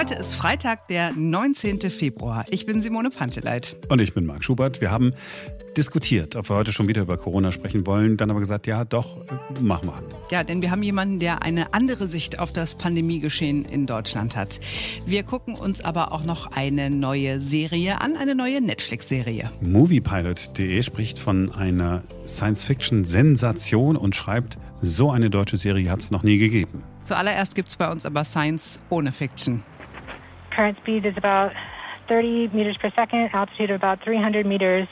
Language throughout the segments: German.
Heute ist Freitag, der 19. Februar. Ich bin Simone Panteleit. Und ich bin Marc Schubert. Wir haben diskutiert, ob wir heute schon wieder über Corona sprechen wollen. Dann aber gesagt, ja, doch, mach mal. Ja, denn wir haben jemanden, der eine andere Sicht auf das Pandemiegeschehen in Deutschland hat. Wir gucken uns aber auch noch eine neue Serie an, eine neue Netflix-Serie. Moviepilot.de spricht von einer Science-Fiction-Sensation und schreibt, so eine deutsche Serie hat es noch nie gegeben. Zuallererst gibt es bei uns aber Science ohne Fiction. Current speed is about 30 meters per second, altitude of about 300 meters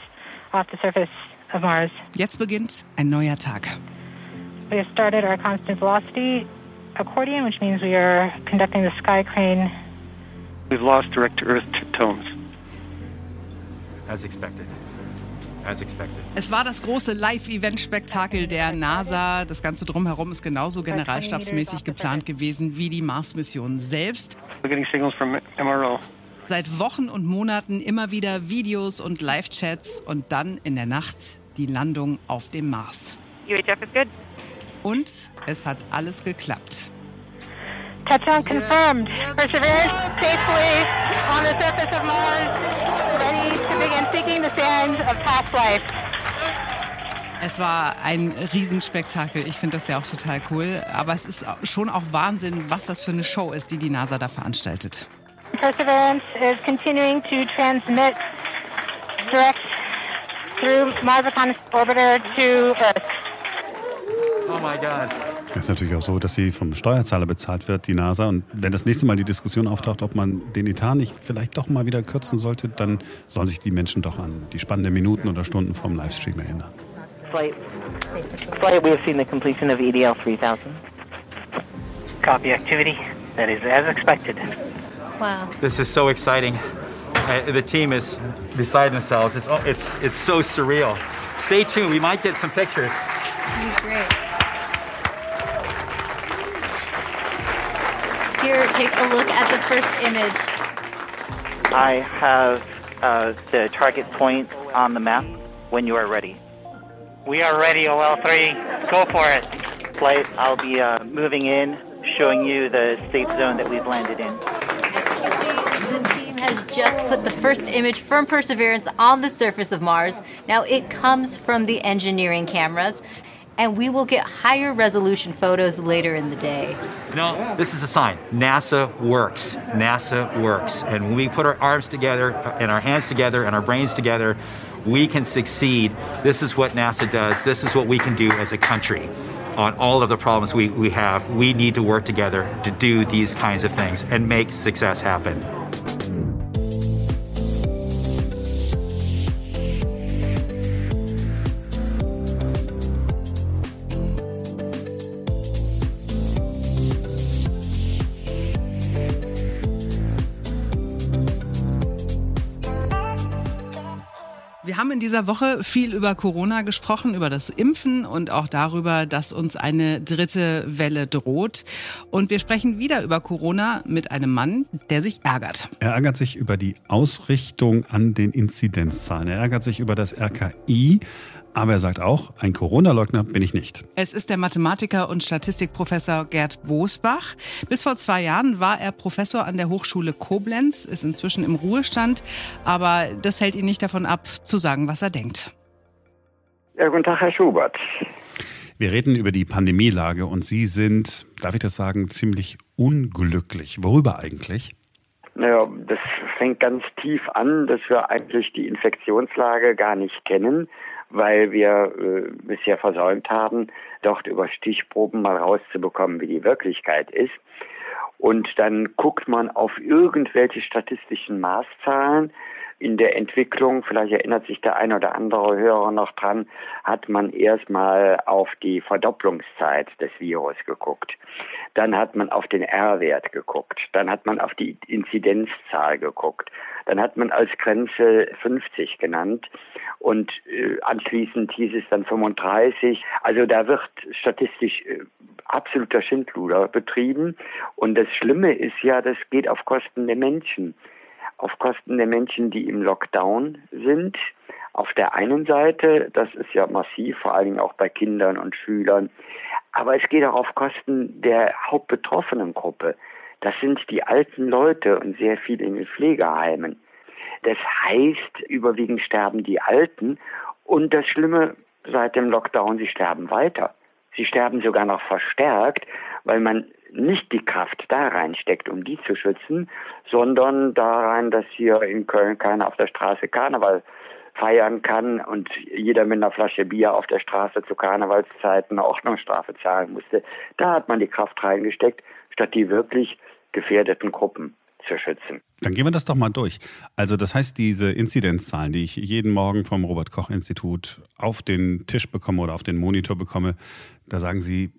off the surface of Mars. Jetzt beginnt ein neuer Tag. We have started our constant velocity accordion, which means we are conducting the sky crane. We've lost direct to Earth tones. As expected. As expected. Es war das große Live-Event-Spektakel der NASA. Das Ganze drumherum ist genauso generalstabsmäßig geplant gewesen wie die Mars-Mission selbst. We're getting signals from MRO. Seit Wochen und Monaten immer wieder Videos und Live-Chats und dann in der Nacht die Landung auf dem Mars. UHF is good. Und es hat alles geklappt. Touchdown confirmed. Perseverance safely on the surface of Mars, Es war ein Riesenspektakel. Ich finde das ja auch total cool. Aber es ist schon auch Wahnsinn, was das für eine Show ist, die die NASA da veranstaltet. Perseverance is continuing to transmit direct through Mars Reconnaissance Orbiter to Earth. Oh my God. Es ist natürlich auch so, dass sie vom Steuerzahler bezahlt wird, die NASA. Und wenn das nächste Mal die Diskussion auftaucht, ob man den Etat nicht vielleicht doch mal wieder kürzen sollte, dann sollen sich die Menschen doch an die spannenden Minuten oder Stunden vom Livestream erinnern. Flight, flight, we have seen the completion of EDL 3000. Copy activity. That is as expected. Wow. This is so exciting. Uh, the team is beside themselves. It's, it's, it's so surreal. Stay tuned. We might get some pictures. That'd be great. Here, take a look at the first image. I have uh, the target point on the map when you are ready. We are ready, OL3. Go for it. Flight, I'll be uh, moving in, showing you the safe zone that we've landed in. The team has just put the first image from Perseverance on the surface of Mars. Now, it comes from the engineering cameras, and we will get higher resolution photos later in the day. Know, this is a sign. NASA works. NASA works. And when we put our arms together uh, and our hands together and our brains together, we can succeed. This is what NASA does. This is what we can do as a country. On all of the problems we, we have, we need to work together to do these kinds of things and make success happen. Dieser Woche viel über Corona gesprochen, über das Impfen und auch darüber, dass uns eine dritte Welle droht. Und wir sprechen wieder über Corona mit einem Mann, der sich ärgert. Er ärgert sich über die Ausrichtung an den Inzidenzzahlen. Er ärgert sich über das RKI. Aber er sagt auch, ein Corona-Leugner bin ich nicht. Es ist der Mathematiker und Statistikprofessor Gerd Bosbach. Bis vor zwei Jahren war er Professor an der Hochschule Koblenz, ist inzwischen im Ruhestand. Aber das hält ihn nicht davon ab, zu sagen, was er denkt. Ja, guten Tag, Herr Schubert. Wir reden über die Pandemielage und Sie sind, darf ich das sagen, ziemlich unglücklich. Worüber eigentlich? Naja, das fängt ganz tief an, dass wir eigentlich die Infektionslage gar nicht kennen, weil wir äh, bisher versäumt haben, dort über Stichproben mal rauszubekommen, wie die Wirklichkeit ist. Und dann guckt man auf irgendwelche statistischen Maßzahlen, in der Entwicklung, vielleicht erinnert sich der ein oder andere Hörer noch dran, hat man erstmal auf die Verdopplungszeit des Virus geguckt. Dann hat man auf den R-Wert geguckt. Dann hat man auf die Inzidenzzahl geguckt. Dann hat man als Grenze 50 genannt und äh, anschließend hieß es dann 35. Also da wird statistisch äh, absoluter Schindluder betrieben. Und das Schlimme ist ja, das geht auf Kosten der Menschen auf Kosten der Menschen, die im Lockdown sind. Auf der einen Seite, das ist ja massiv, vor allen Dingen auch bei Kindern und Schülern, aber es geht auch auf Kosten der hauptbetroffenen Gruppe, das sind die alten Leute und sehr viel in den Pflegeheimen. Das heißt, überwiegend sterben die Alten und das Schlimme seit dem Lockdown, sie sterben weiter. Sie sterben sogar noch verstärkt, weil man nicht die Kraft da reinsteckt, um die zu schützen, sondern da rein, dass hier in Köln keiner auf der Straße Karneval feiern kann und jeder mit einer Flasche Bier auf der Straße zu Karnevalszeiten eine Ordnungsstrafe zahlen musste. Da hat man die Kraft reingesteckt, statt die wirklich gefährdeten Gruppen zu schützen. Dann gehen wir das doch mal durch. Also das heißt, diese Inzidenzzahlen, die ich jeden Morgen vom Robert Koch Institut auf den Tisch bekomme oder auf den Monitor bekomme, da sagen Sie,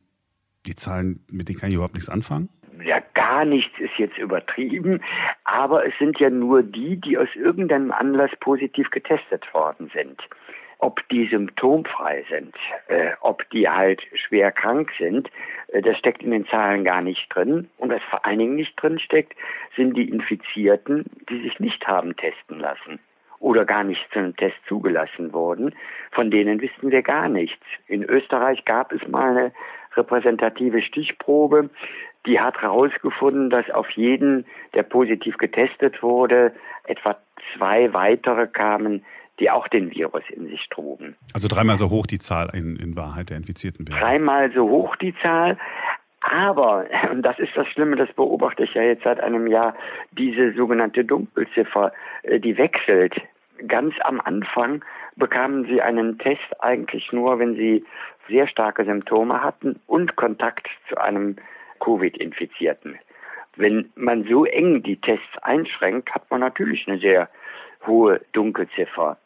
die Zahlen, mit denen kann ich überhaupt nichts anfangen? Ja, gar nichts ist jetzt übertrieben, aber es sind ja nur die, die aus irgendeinem Anlass positiv getestet worden sind. Ob die symptomfrei sind, äh, ob die halt schwer krank sind, äh, das steckt in den Zahlen gar nicht drin. Und was vor allen Dingen nicht drin steckt, sind die Infizierten, die sich nicht haben testen lassen oder gar nicht zu einem Test zugelassen wurden. Von denen wissen wir gar nichts. In Österreich gab es mal eine repräsentative Stichprobe, die hat herausgefunden, dass auf jeden, der positiv getestet wurde, etwa zwei weitere kamen, die auch den Virus in sich trugen. Also dreimal so hoch die Zahl in, in Wahrheit der Infizierten wäre. Dreimal so hoch die Zahl. Aber, und das ist das Schlimme, das beobachte ich ja jetzt seit einem Jahr, diese sogenannte Dunkelziffer, äh, die wechselt. Ganz am Anfang bekamen sie einen Test eigentlich nur, wenn sie sehr starke Symptome hatten und Kontakt zu einem Covid-Infizierten. Wenn man so eng die Tests einschränkt, hat man natürlich eine sehr hohe Dunkelziffer.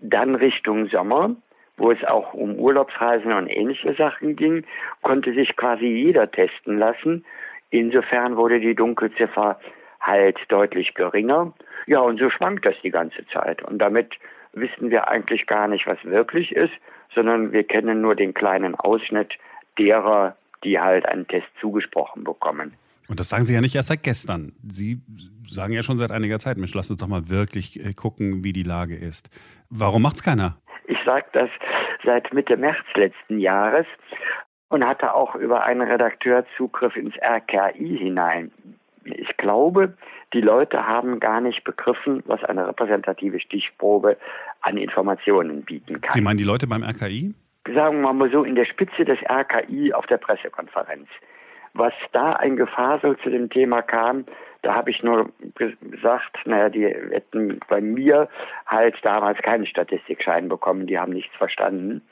Dann Richtung Sommer, wo es auch um Urlaubsreisen und ähnliche Sachen ging, konnte sich quasi jeder testen lassen. Insofern wurde die Dunkelziffer halt deutlich geringer. Ja, und so schwankt das die ganze Zeit. Und damit wissen wir eigentlich gar nicht, was wirklich ist, sondern wir kennen nur den kleinen Ausschnitt derer, die halt einen Test zugesprochen bekommen. Und das sagen Sie ja nicht erst seit gestern. Sie sagen ja schon seit einiger Zeit, Mensch, lass uns doch mal wirklich äh, gucken, wie die Lage ist. Warum macht es keiner? Ich sage das seit Mitte März letzten Jahres und hatte auch über einen Redakteur Zugriff ins RKI hinein. Ich glaube, die Leute haben gar nicht begriffen, was eine repräsentative Stichprobe an Informationen bieten kann. Sie meinen die Leute beim RKI? sagen wir mal so, in der Spitze des RKI auf der Pressekonferenz. Was da ein Gefasel zu dem Thema kam, da habe ich nur gesagt, naja, die hätten bei mir halt damals keinen Statistikschein bekommen, die haben nichts verstanden.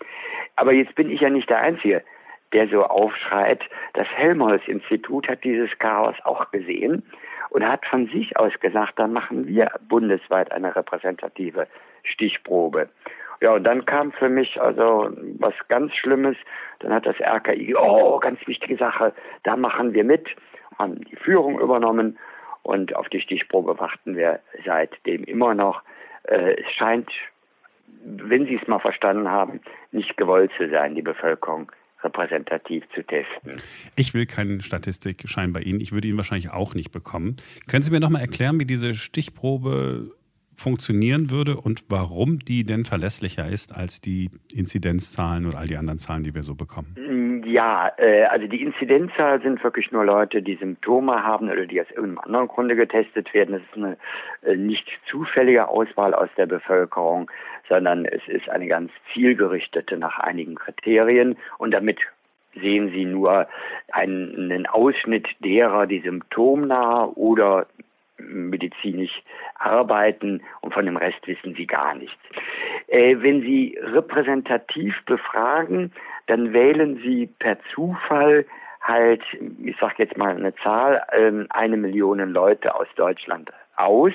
Aber jetzt bin ich ja nicht der Einzige, der so aufschreit. Das Helmholtz-Institut hat dieses Chaos auch gesehen und hat von sich aus gesagt, dann machen wir bundesweit eine repräsentative Stichprobe. Ja, und dann kam für mich also was ganz Schlimmes. Dann hat das RKI, oh, ganz wichtige Sache, da machen wir mit, haben die Führung übernommen und auf die Stichprobe warten wir seitdem immer noch. Äh, es scheint, wenn Sie es mal verstanden haben, nicht gewollt zu sein, die Bevölkerung repräsentativ zu testen. Ich will keinen Statistikschein bei Ihnen. Ich würde ihn wahrscheinlich auch nicht bekommen. Können Sie mir noch mal erklären, wie diese Stichprobe funktionieren würde und warum die denn verlässlicher ist als die Inzidenzzahlen oder all die anderen Zahlen, die wir so bekommen? Ja, äh, also die Inzidenzzahl sind wirklich nur Leute, die Symptome haben oder die aus irgendeinem anderen Grunde getestet werden. Das ist eine äh, nicht zufällige Auswahl aus der Bevölkerung, sondern es ist eine ganz zielgerichtete nach einigen Kriterien und damit sehen Sie nur einen Ausschnitt derer, die symptomnah oder medizinisch arbeiten und von dem Rest wissen sie gar nichts. Äh, wenn Sie repräsentativ befragen, dann wählen Sie per Zufall halt, ich sage jetzt mal eine Zahl, ähm, eine Million Leute aus Deutschland aus,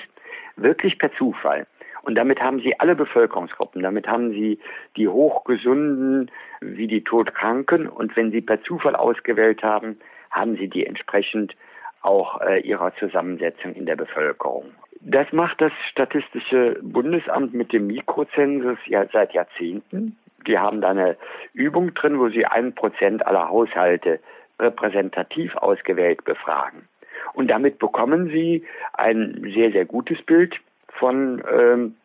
wirklich per Zufall. Und damit haben Sie alle Bevölkerungsgruppen, damit haben Sie die Hochgesunden wie die Todkranken. Und wenn Sie per Zufall ausgewählt haben, haben Sie die entsprechend auch äh, ihrer Zusammensetzung in der Bevölkerung. Das macht das Statistische Bundesamt mit dem Mikrozensus ja seit Jahrzehnten. Die haben da eine Übung drin, wo sie ein Prozent aller Haushalte repräsentativ ausgewählt befragen. Und damit bekommen sie ein sehr, sehr gutes Bild von ähm,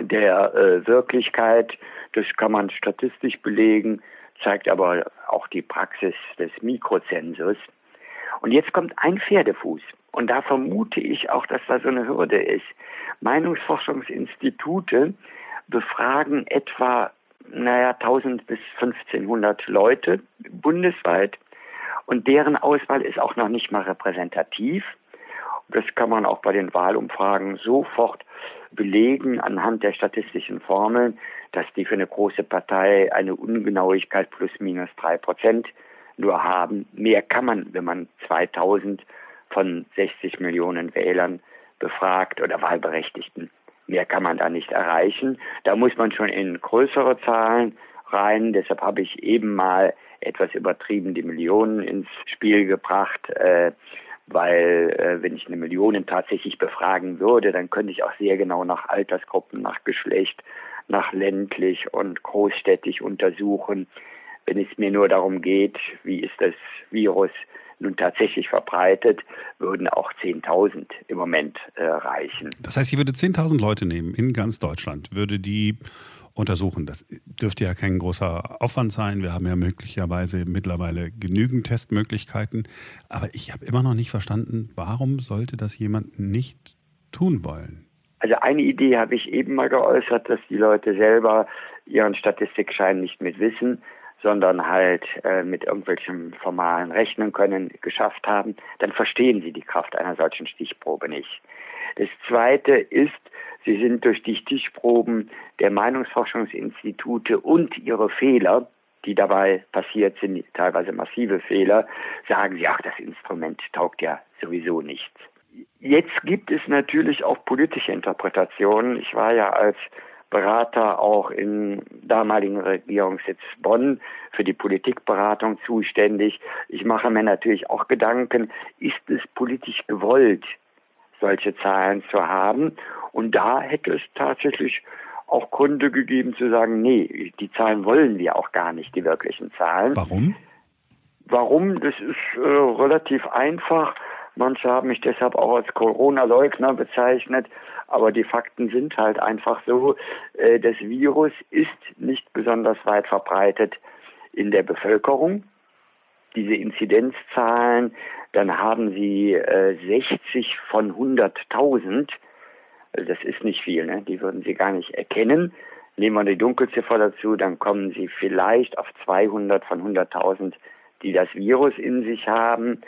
der äh, Wirklichkeit. Das kann man statistisch belegen, zeigt aber auch die Praxis des Mikrozensus. Und jetzt kommt ein Pferdefuß. Und da vermute ich auch, dass da so eine Hürde ist. Meinungsforschungsinstitute befragen etwa, naja, 1000 bis 1500 Leute bundesweit. Und deren Auswahl ist auch noch nicht mal repräsentativ. Das kann man auch bei den Wahlumfragen sofort belegen anhand der statistischen Formeln, dass die für eine große Partei eine Ungenauigkeit plus minus drei Prozent nur haben. Mehr kann man, wenn man 2000 von 60 Millionen Wählern befragt oder Wahlberechtigten. Mehr kann man da nicht erreichen. Da muss man schon in größere Zahlen rein. Deshalb habe ich eben mal etwas übertrieben die Millionen ins Spiel gebracht. Äh, weil äh, wenn ich eine Million tatsächlich befragen würde, dann könnte ich auch sehr genau nach Altersgruppen, nach Geschlecht, nach ländlich und großstädtisch untersuchen. Wenn es mir nur darum geht, wie ist das Virus nun tatsächlich verbreitet, würden auch 10.000 im Moment äh, reichen. Das heißt, sie würde 10.000 Leute nehmen in ganz Deutschland, würde die untersuchen. Das dürfte ja kein großer Aufwand sein. Wir haben ja möglicherweise mittlerweile genügend Testmöglichkeiten. Aber ich habe immer noch nicht verstanden, warum sollte das jemand nicht tun wollen? Also eine Idee habe ich eben mal geäußert, dass die Leute selber ihren Statistikschein nicht mit Wissen, sondern halt äh, mit irgendwelchen formalen Rechnen können geschafft haben, dann verstehen sie die Kraft einer solchen Stichprobe nicht. Das zweite ist, sie sind durch die Stichproben der Meinungsforschungsinstitute und ihre Fehler, die dabei passiert sind, teilweise massive Fehler, sagen sie, ach, das Instrument taugt ja sowieso nichts. Jetzt gibt es natürlich auch politische Interpretationen. Ich war ja als Berater auch im damaligen Regierungssitz Bonn für die Politikberatung zuständig. Ich mache mir natürlich auch Gedanken, ist es politisch gewollt, solche Zahlen zu haben? Und da hätte es tatsächlich auch Gründe gegeben zu sagen, nee, die Zahlen wollen wir auch gar nicht, die wirklichen Zahlen. Warum? Warum? Das ist äh, relativ einfach. Manche haben mich deshalb auch als Corona-Leugner bezeichnet. Aber die Fakten sind halt einfach so, äh, das Virus ist nicht besonders weit verbreitet in der Bevölkerung. Diese Inzidenzzahlen, dann haben sie äh, 60 von 100.000. Also das ist nicht viel, ne? die würden sie gar nicht erkennen. Nehmen wir die Dunkelziffer dazu, dann kommen sie vielleicht auf 200 von 100.000, die das Virus in sich haben,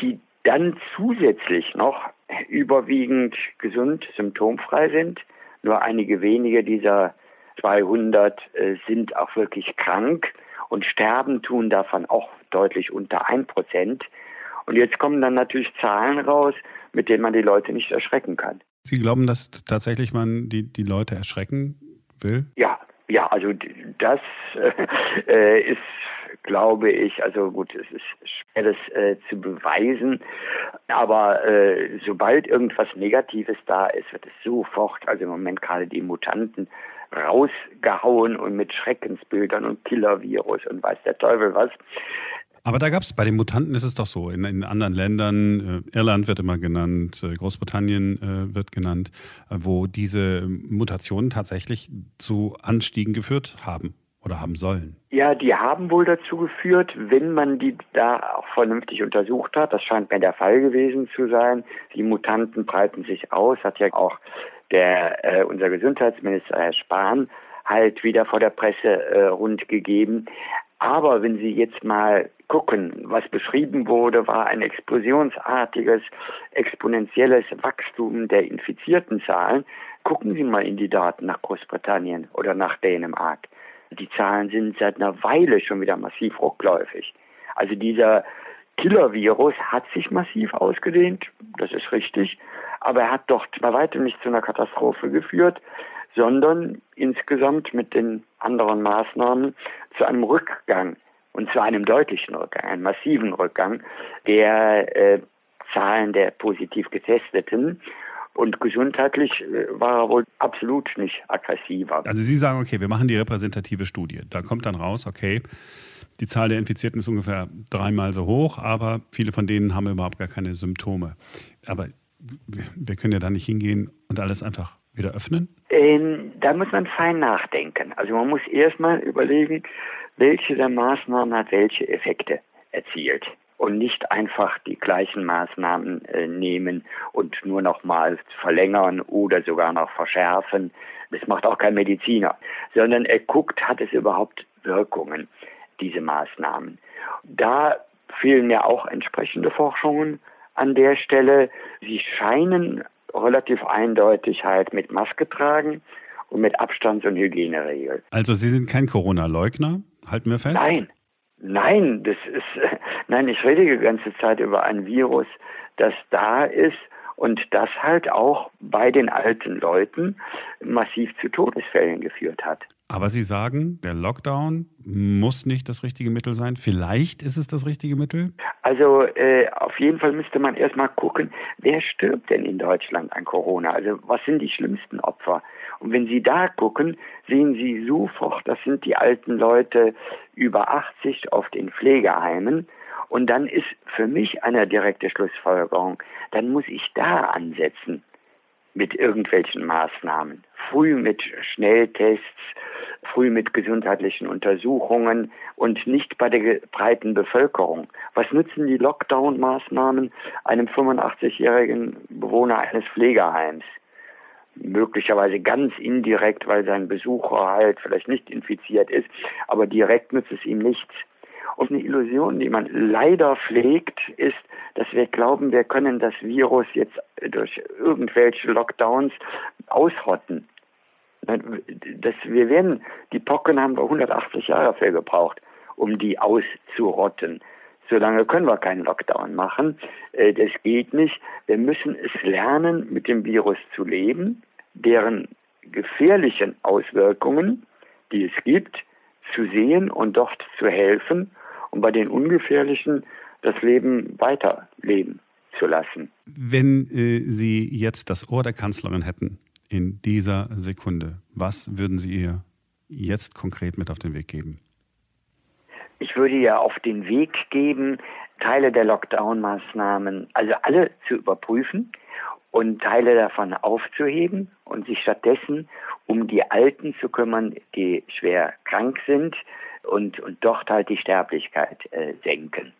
die dann zusätzlich noch überwiegend gesund, symptomfrei sind. Nur einige wenige dieser 200 äh, sind auch wirklich krank und sterben tun davon auch deutlich unter 1 Prozent. Und jetzt kommen dann natürlich Zahlen raus, mit denen man die Leute nicht erschrecken kann. Sie glauben, dass tatsächlich man die, die Leute erschrecken will? Ja, ja, also das äh, ist glaube ich, also gut, es ist schwer, das äh, zu beweisen, aber äh, sobald irgendwas Negatives da ist, wird es sofort, also im Moment gerade die Mutanten, rausgehauen und mit Schreckensbildern und Killer-Virus und weiß der Teufel was. Aber da gab es, bei den Mutanten ist es doch so, in, in anderen Ländern, äh, Irland wird immer genannt, äh, Großbritannien äh, wird genannt, äh, wo diese Mutationen tatsächlich zu Anstiegen geführt haben oder haben sollen. Ja, die haben wohl dazu geführt, wenn man die da auch vernünftig untersucht hat. Das scheint mir der Fall gewesen zu sein. Die Mutanten breiten sich aus, hat ja auch der äh, unser Gesundheitsminister Herr Spahn halt wieder vor der Presse äh, rund gegeben. Aber wenn Sie jetzt mal gucken, was beschrieben wurde, war ein explosionsartiges, exponentielles Wachstum der infizierten Zahlen. Gucken Sie mal in die Daten nach Großbritannien oder nach Dänemark. Die Zahlen sind seit einer Weile schon wieder massiv rückläufig. Also dieser Killer-Virus hat sich massiv ausgedehnt, das ist richtig, aber er hat doch bei weitem nicht zu einer Katastrophe geführt, sondern insgesamt mit den anderen Maßnahmen zu einem Rückgang und zu einem deutlichen Rückgang, einem massiven Rückgang der äh, Zahlen der positiv Getesteten. Und gesundheitlich äh, war er wohl absolut nicht aggressiver. Also Sie sagen, okay, wir machen die repräsentative Studie. Da kommt dann raus, okay, die Zahl der Infizierten ist ungefähr dreimal so hoch, aber viele von denen haben überhaupt gar keine Symptome. Aber wir können ja da nicht hingehen und alles einfach wieder öffnen? Ähm, da muss man fein nachdenken. Also man muss erstmal überlegen, welche der Maßnahmen hat welche Effekte erzielt. Und nicht einfach die gleichen Maßnahmen äh, nehmen und nur noch mal verlängern oder sogar noch verschärfen. Das macht auch kein Mediziner, sondern er guckt, hat es überhaupt Wirkungen, diese Maßnahmen. Da fehlen mir auch entsprechende Forschungen an der Stelle. Sie scheinen relativ eindeutig halt mit Maske tragen und mit Abstands- und Hygieneregeln. Also Sie sind kein Corona-Leugner, halten wir fest? Nein, nein, das ist, nein, ich rede die ganze Zeit über ein Virus, das da ist und das halt auch bei den alten Leuten massiv zu Todesfällen geführt hat. Aber Sie sagen, der Lockdown muss nicht das richtige Mittel sein. Vielleicht ist es das richtige Mittel? Also äh, auf jeden Fall müsste man erstmal gucken, wer stirbt denn in Deutschland an Corona? Also was sind die schlimmsten Opfer? Und wenn Sie da gucken, sehen Sie sofort, das sind die alten Leute über 80 auf den Pflegeheimen. Und dann ist für mich eine direkte Schlussfolgerung, dann muss ich da ansetzen mit irgendwelchen Maßnahmen. Früh mit Schnelltests, früh mit gesundheitlichen Untersuchungen und nicht bei der breiten Bevölkerung. Was nützen die Lockdown-Maßnahmen einem 85-jährigen Bewohner eines Pflegeheims? Möglicherweise ganz indirekt, weil sein Besucher halt vielleicht nicht infiziert ist, aber direkt nützt es ihm nichts. Und eine Illusion, die man leider pflegt, ist, dass wir glauben, wir können das Virus jetzt durch irgendwelche Lockdowns ausrotten. Das, wir werden, die Pocken haben wir 180 Jahre für gebraucht, um die auszurotten. Solange können wir keinen Lockdown machen. Äh, das geht nicht. Wir müssen es lernen, mit dem Virus zu leben, deren gefährlichen Auswirkungen, die es gibt, zu sehen und dort zu helfen und bei den ungefährlichen das Leben weiterleben zu lassen. Wenn äh, Sie jetzt das Ohr der Kanzlerin hätten in dieser Sekunde, was würden Sie ihr jetzt konkret mit auf den Weg geben? Ich würde ja auf den Weg geben, Teile der Lockdown-Maßnahmen, also alle zu überprüfen und Teile davon aufzuheben und sich stattdessen um die Alten zu kümmern, die schwer krank sind und, und dort halt die Sterblichkeit äh, senken.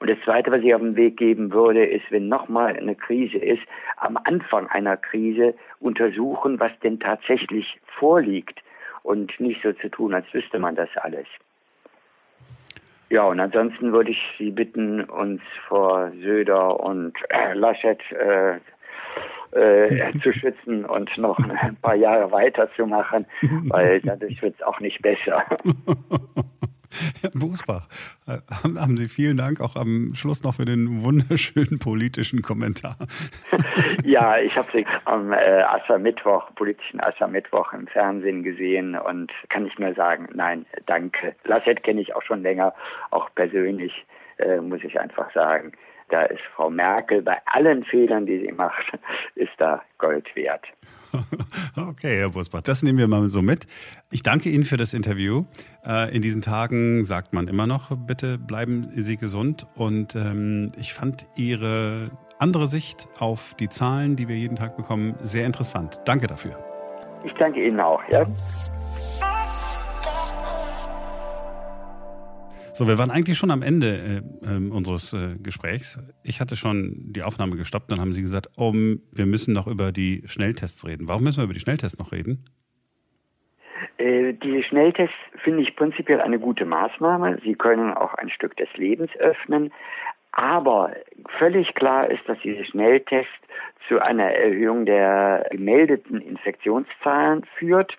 Und das Zweite, was ich auf den Weg geben würde, ist, wenn nochmal eine Krise ist, am Anfang einer Krise untersuchen, was denn tatsächlich vorliegt und nicht so zu tun, als wüsste man das alles. Ja, und ansonsten würde ich Sie bitten, uns vor Söder und äh, Laschet äh, äh, zu schützen und noch ein paar Jahre weiterzumachen, weil dadurch wird es auch nicht besser. Herr Busbach, äh, haben Sie vielen Dank auch am Schluss noch für den wunderschönen politischen Kommentar. ja, ich habe Sie am äh, Aschermittwoch, politischen Aschermittwoch im Fernsehen gesehen und kann ich nur sagen, nein, danke. Laschet kenne ich auch schon länger, auch persönlich, äh, muss ich einfach sagen. Da ist Frau Merkel bei allen Fehlern, die sie macht, ist da Gold wert. Okay, Herr Busbach, das nehmen wir mal so mit. Ich danke Ihnen für das Interview. Äh, in diesen Tagen sagt man immer noch, bitte bleiben Sie gesund. Und ähm, ich fand Ihre andere Sicht auf die Zahlen, die wir jeden Tag bekommen, sehr interessant. Danke dafür. Ich danke Ihnen auch. Ja. So, wir waren eigentlich schon am Ende äh, äh, unseres äh, Gesprächs. Ich hatte schon die Aufnahme gestoppt, dann haben Sie gesagt, oh, wir müssen noch über die Schnelltests reden. Warum müssen wir über die Schnelltests noch reden? Äh, die Schnelltests finde ich prinzipiell eine gute Maßnahme. Sie können auch ein Stück des Lebens öffnen. Aber völlig klar ist, dass diese Schnelltests zu einer Erhöhung der gemeldeten Infektionszahlen führt,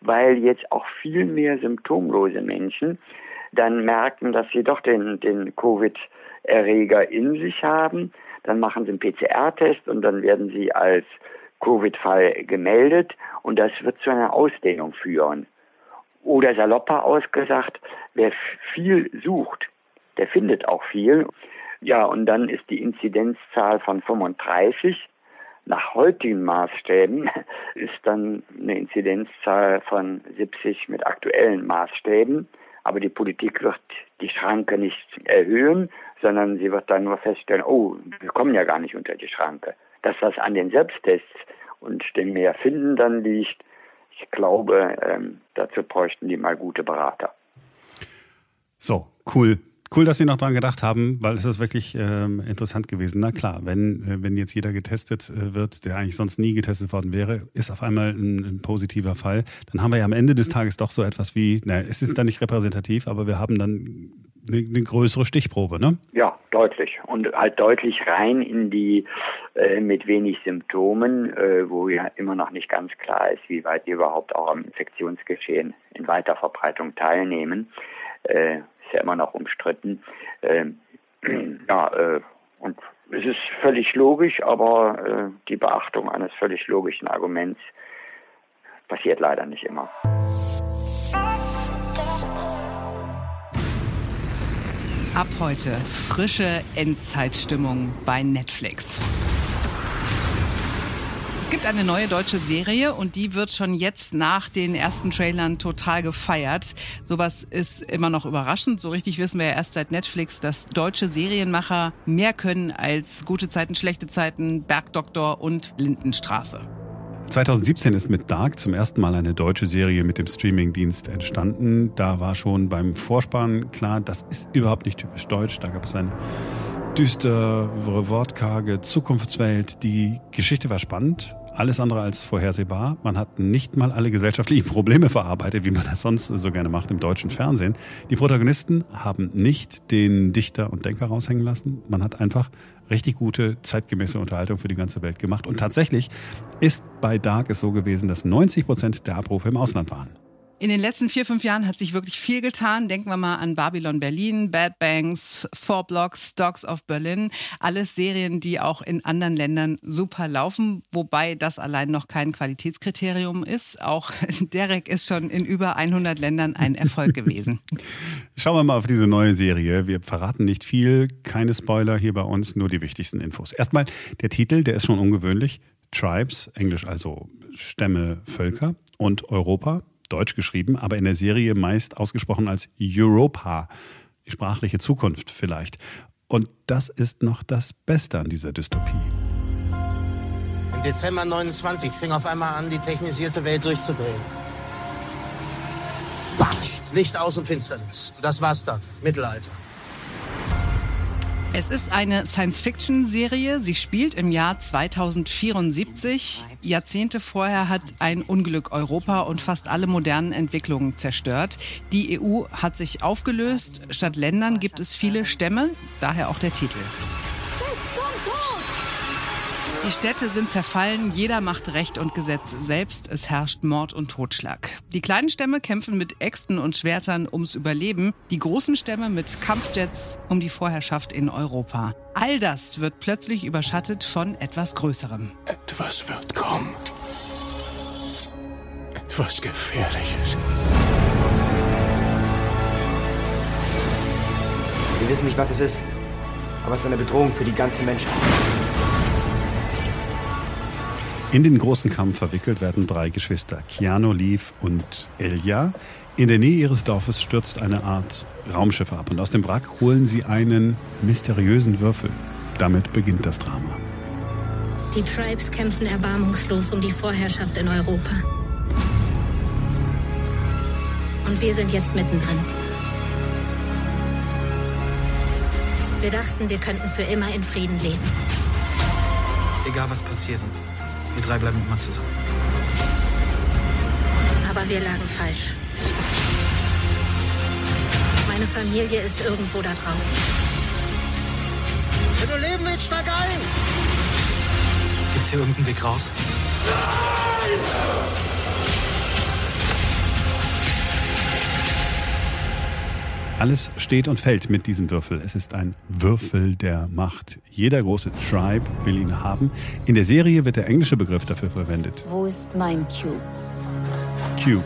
weil jetzt auch viel mehr symptomlose Menschen dann merken, dass sie doch den, den Covid-Erreger in sich haben. Dann machen sie einen PCR-Test und dann werden sie als Covid-Fall gemeldet und das wird zu einer Ausdehnung führen. Oder salopper ausgesagt, wer viel sucht, der findet auch viel. Ja, und dann ist die Inzidenzzahl von 35 nach heutigen Maßstäben ist dann eine Inzidenzzahl von 70 mit aktuellen Maßstäben. Aber die Politik wird die Schranke nicht erhöhen, sondern sie wird dann nur feststellen, oh, wir kommen ja gar nicht unter die Schranke. Dass das an den Selbsttests und dem mehr Finden dann liegt, ich glaube, ähm, dazu bräuchten die mal gute Berater. So, cool. Cool, dass Sie noch daran gedacht haben, weil es ist wirklich ähm, interessant gewesen. Na klar, wenn, äh, wenn jetzt jeder getestet äh, wird, der eigentlich sonst nie getestet worden wäre, ist auf einmal ein, ein, positiver Fall, dann haben wir ja am Ende des Tages doch so etwas wie, naja, es ist dann nicht repräsentativ, aber wir haben dann eine, eine größere Stichprobe, ne? Ja, deutlich. Und halt deutlich rein in die äh, mit wenig Symptomen, äh, wo ja immer noch nicht ganz klar ist, wie weit die überhaupt auch am Infektionsgeschehen in weiter Verbreitung teilnehmen. Äh, ist ja immer noch umstritten. Ähm, ja, äh, und es ist völlig logisch, aber äh, die Beachtung eines völlig logischen Arguments passiert leider nicht immer. Ab heute frische Endzeitstimmung bei Netflix. Es gibt eine neue deutsche Serie und die wird schon jetzt nach den ersten Trailern total gefeiert. Sowas ist immer noch überraschend. So richtig wissen wir ja erst seit Netflix, dass deutsche Serienmacher mehr können als gute Zeiten, schlechte Zeiten, Bergdoktor und Lindenstraße. 2017 ist mit Dark zum ersten Mal eine deutsche Serie mit dem Streamingdienst entstanden. Da war schon beim Vorspann klar, das ist überhaupt nicht typisch deutsch. Da gab es eine düstere, wortkarge Zukunftswelt. Die Geschichte war spannend, alles andere als vorhersehbar. Man hat nicht mal alle gesellschaftlichen Probleme verarbeitet, wie man das sonst so gerne macht im deutschen Fernsehen. Die Protagonisten haben nicht den Dichter und Denker raushängen lassen. Man hat einfach richtig gute, zeitgemäße Unterhaltung für die ganze Welt gemacht. Und tatsächlich ist bei Dark es so gewesen, dass 90 Prozent der Abrufe im Ausland waren. In den letzten vier, fünf Jahren hat sich wirklich viel getan. Denken wir mal an Babylon Berlin, Bad Banks, Four Blocks, Dogs of Berlin. Alles Serien, die auch in anderen Ländern super laufen, wobei das allein noch kein Qualitätskriterium ist. Auch Derek ist schon in über 100 Ländern ein Erfolg gewesen. Schauen wir mal auf diese neue Serie. Wir verraten nicht viel, keine Spoiler hier bei uns, nur die wichtigsten Infos. Erstmal der Titel, der ist schon ungewöhnlich. Tribes, Englisch also Stämme, Völker und Europa deutsch geschrieben, aber in der Serie meist ausgesprochen als Europa, die sprachliche Zukunft vielleicht. Und das ist noch das Beste an dieser Dystopie. Im Dezember 29 fing auf einmal an, die technisierte Welt durchzudrehen. Batsch, Licht aus und Finsternis. Das war's dann. Mittelalter. Es ist eine Science-Fiction-Serie. Sie spielt im Jahr 2074. Jahrzehnte vorher hat ein Unglück Europa und fast alle modernen Entwicklungen zerstört. Die EU hat sich aufgelöst. Statt Ländern gibt es viele Stämme, daher auch der Titel. Die Städte sind zerfallen, jeder macht Recht und Gesetz selbst, es herrscht Mord und Totschlag. Die kleinen Stämme kämpfen mit Äxten und Schwertern ums Überleben, die großen Stämme mit Kampfjets um die Vorherrschaft in Europa. All das wird plötzlich überschattet von etwas Größerem. Etwas wird kommen. Etwas Gefährliches. Wir wissen nicht, was es ist, aber es ist eine Bedrohung für die ganze Menschheit. In den großen Kampf verwickelt werden drei Geschwister, Keanu, Leaf und Elja. In der Nähe ihres Dorfes stürzt eine Art Raumschiff ab und aus dem Wrack holen sie einen mysteriösen Würfel. Damit beginnt das Drama. Die Tribes kämpfen erbarmungslos um die Vorherrschaft in Europa. Und wir sind jetzt mittendrin. Wir dachten, wir könnten für immer in Frieden leben. Egal was passiert. Wir drei bleiben immer zusammen. Aber wir lagen falsch. Meine Familie ist irgendwo da draußen. Wenn du leben willst, steig ein! Gibt's hier irgendeinen Weg raus? Nein! Alles steht und fällt mit diesem Würfel. Es ist ein Würfel der Macht. Jeder große Tribe will ihn haben. In der Serie wird der englische Begriff dafür verwendet. Wo ist mein Cube? Cube.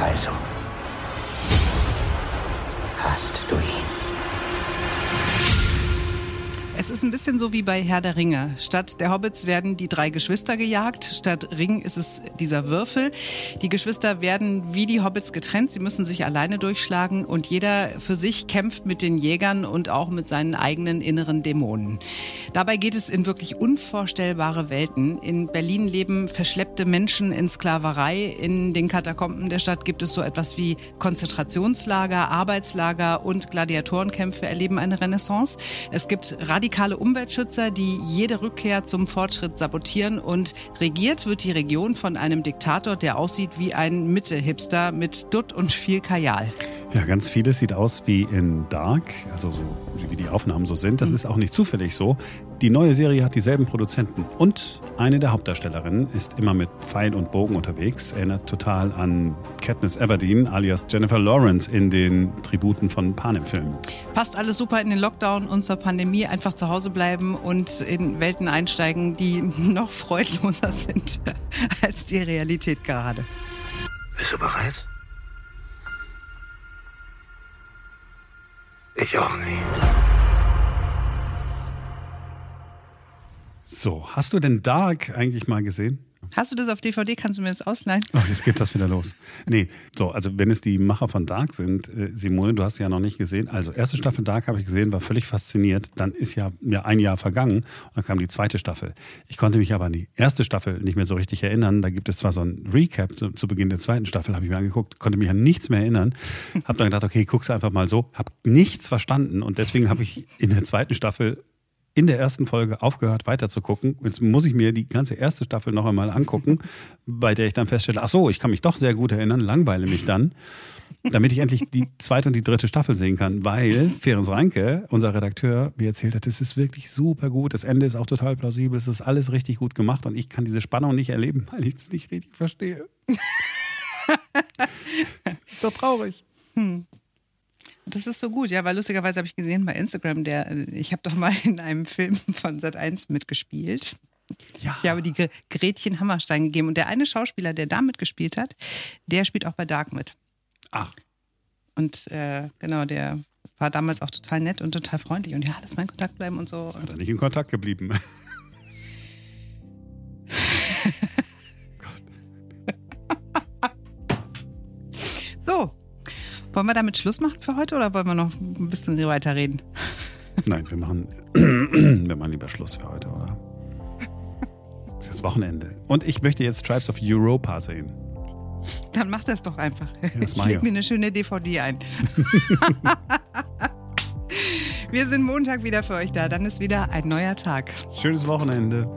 Also, Es ist ein bisschen so wie bei Herr der Ringe. Statt der Hobbits werden die drei Geschwister gejagt, statt Ring ist es dieser Würfel. Die Geschwister werden wie die Hobbits getrennt, sie müssen sich alleine durchschlagen und jeder für sich kämpft mit den Jägern und auch mit seinen eigenen inneren Dämonen. Dabei geht es in wirklich unvorstellbare Welten. In Berlin leben verschleppte Menschen in Sklaverei. In den Katakomben der Stadt gibt es so etwas wie Konzentrationslager, Arbeitslager und Gladiatorenkämpfe erleben eine Renaissance. Es gibt radikale Umweltschützer, die jede Rückkehr zum Fortschritt sabotieren und regiert wird die Region von einem Diktator, der aussieht wie ein Mitte-Hipster mit Dutt und viel Kajal. Ja, ganz vieles sieht aus wie in Dark, also so wie die Aufnahmen so sind. Das ist auch nicht zufällig so. Die neue Serie hat dieselben Produzenten und eine der Hauptdarstellerinnen ist immer mit Pfeil und Bogen unterwegs. Erinnert total an Katniss Everdeen alias Jennifer Lawrence in den Tributen von Panem-Filmen. Passt alles super in den Lockdown und zur Pandemie. Einfach zu Hause bleiben und in Welten einsteigen, die noch freudloser sind als die Realität gerade. Bist du bereit? Ich auch nicht. So, hast du denn Dark eigentlich mal gesehen? Hast du das auf DVD? Kannst du mir das ausleihen? Oh, jetzt geht das wieder los. Nee, so, also wenn es die Macher von Dark sind, äh, Simone, du hast sie ja noch nicht gesehen. Also, erste Staffel Dark habe ich gesehen, war völlig fasziniert. Dann ist ja, ja ein Jahr vergangen und dann kam die zweite Staffel. Ich konnte mich aber an die erste Staffel nicht mehr so richtig erinnern. Da gibt es zwar so ein Recap zu, zu Beginn der zweiten Staffel, habe ich mir angeguckt, konnte mich an nichts mehr erinnern. Habe dann gedacht, okay, guck's einfach mal so. Habe nichts verstanden und deswegen habe ich in der zweiten Staffel in der ersten Folge aufgehört weiter zu gucken. Jetzt muss ich mir die ganze erste Staffel noch einmal angucken, bei der ich dann feststelle, ach so, ich kann mich doch sehr gut erinnern, langweile mich dann, damit ich endlich die zweite und die dritte Staffel sehen kann, weil Ferenc Reinke, unser Redakteur, mir erzählt hat, es ist wirklich super gut, das Ende ist auch total plausibel, es ist alles richtig gut gemacht und ich kann diese Spannung nicht erleben, weil ich es nicht richtig verstehe. ist doch traurig. Hm. Das ist so gut, ja, weil lustigerweise habe ich gesehen bei Instagram, der, ich habe doch mal in einem Film von Sat1 mitgespielt. Ja. Ich habe die Gretchen Hammerstein gegeben und der eine Schauspieler, der da mitgespielt hat, der spielt auch bei Dark mit. Ach. Und äh, genau, der war damals auch total nett und total freundlich und ja, lass mal in Kontakt bleiben und so. Hat er nicht in Kontakt geblieben. wollen wir damit Schluss machen für heute oder wollen wir noch ein bisschen weiterreden? Nein, wir machen, wir machen lieber Schluss für heute, oder? Es ist jetzt Wochenende. Und ich möchte jetzt Tribes of Europa sehen. Dann mach das doch einfach. Ja, das ich leg mir eine schöne DVD ein. wir sind Montag wieder für euch da. Dann ist wieder ein neuer Tag. Schönes Wochenende.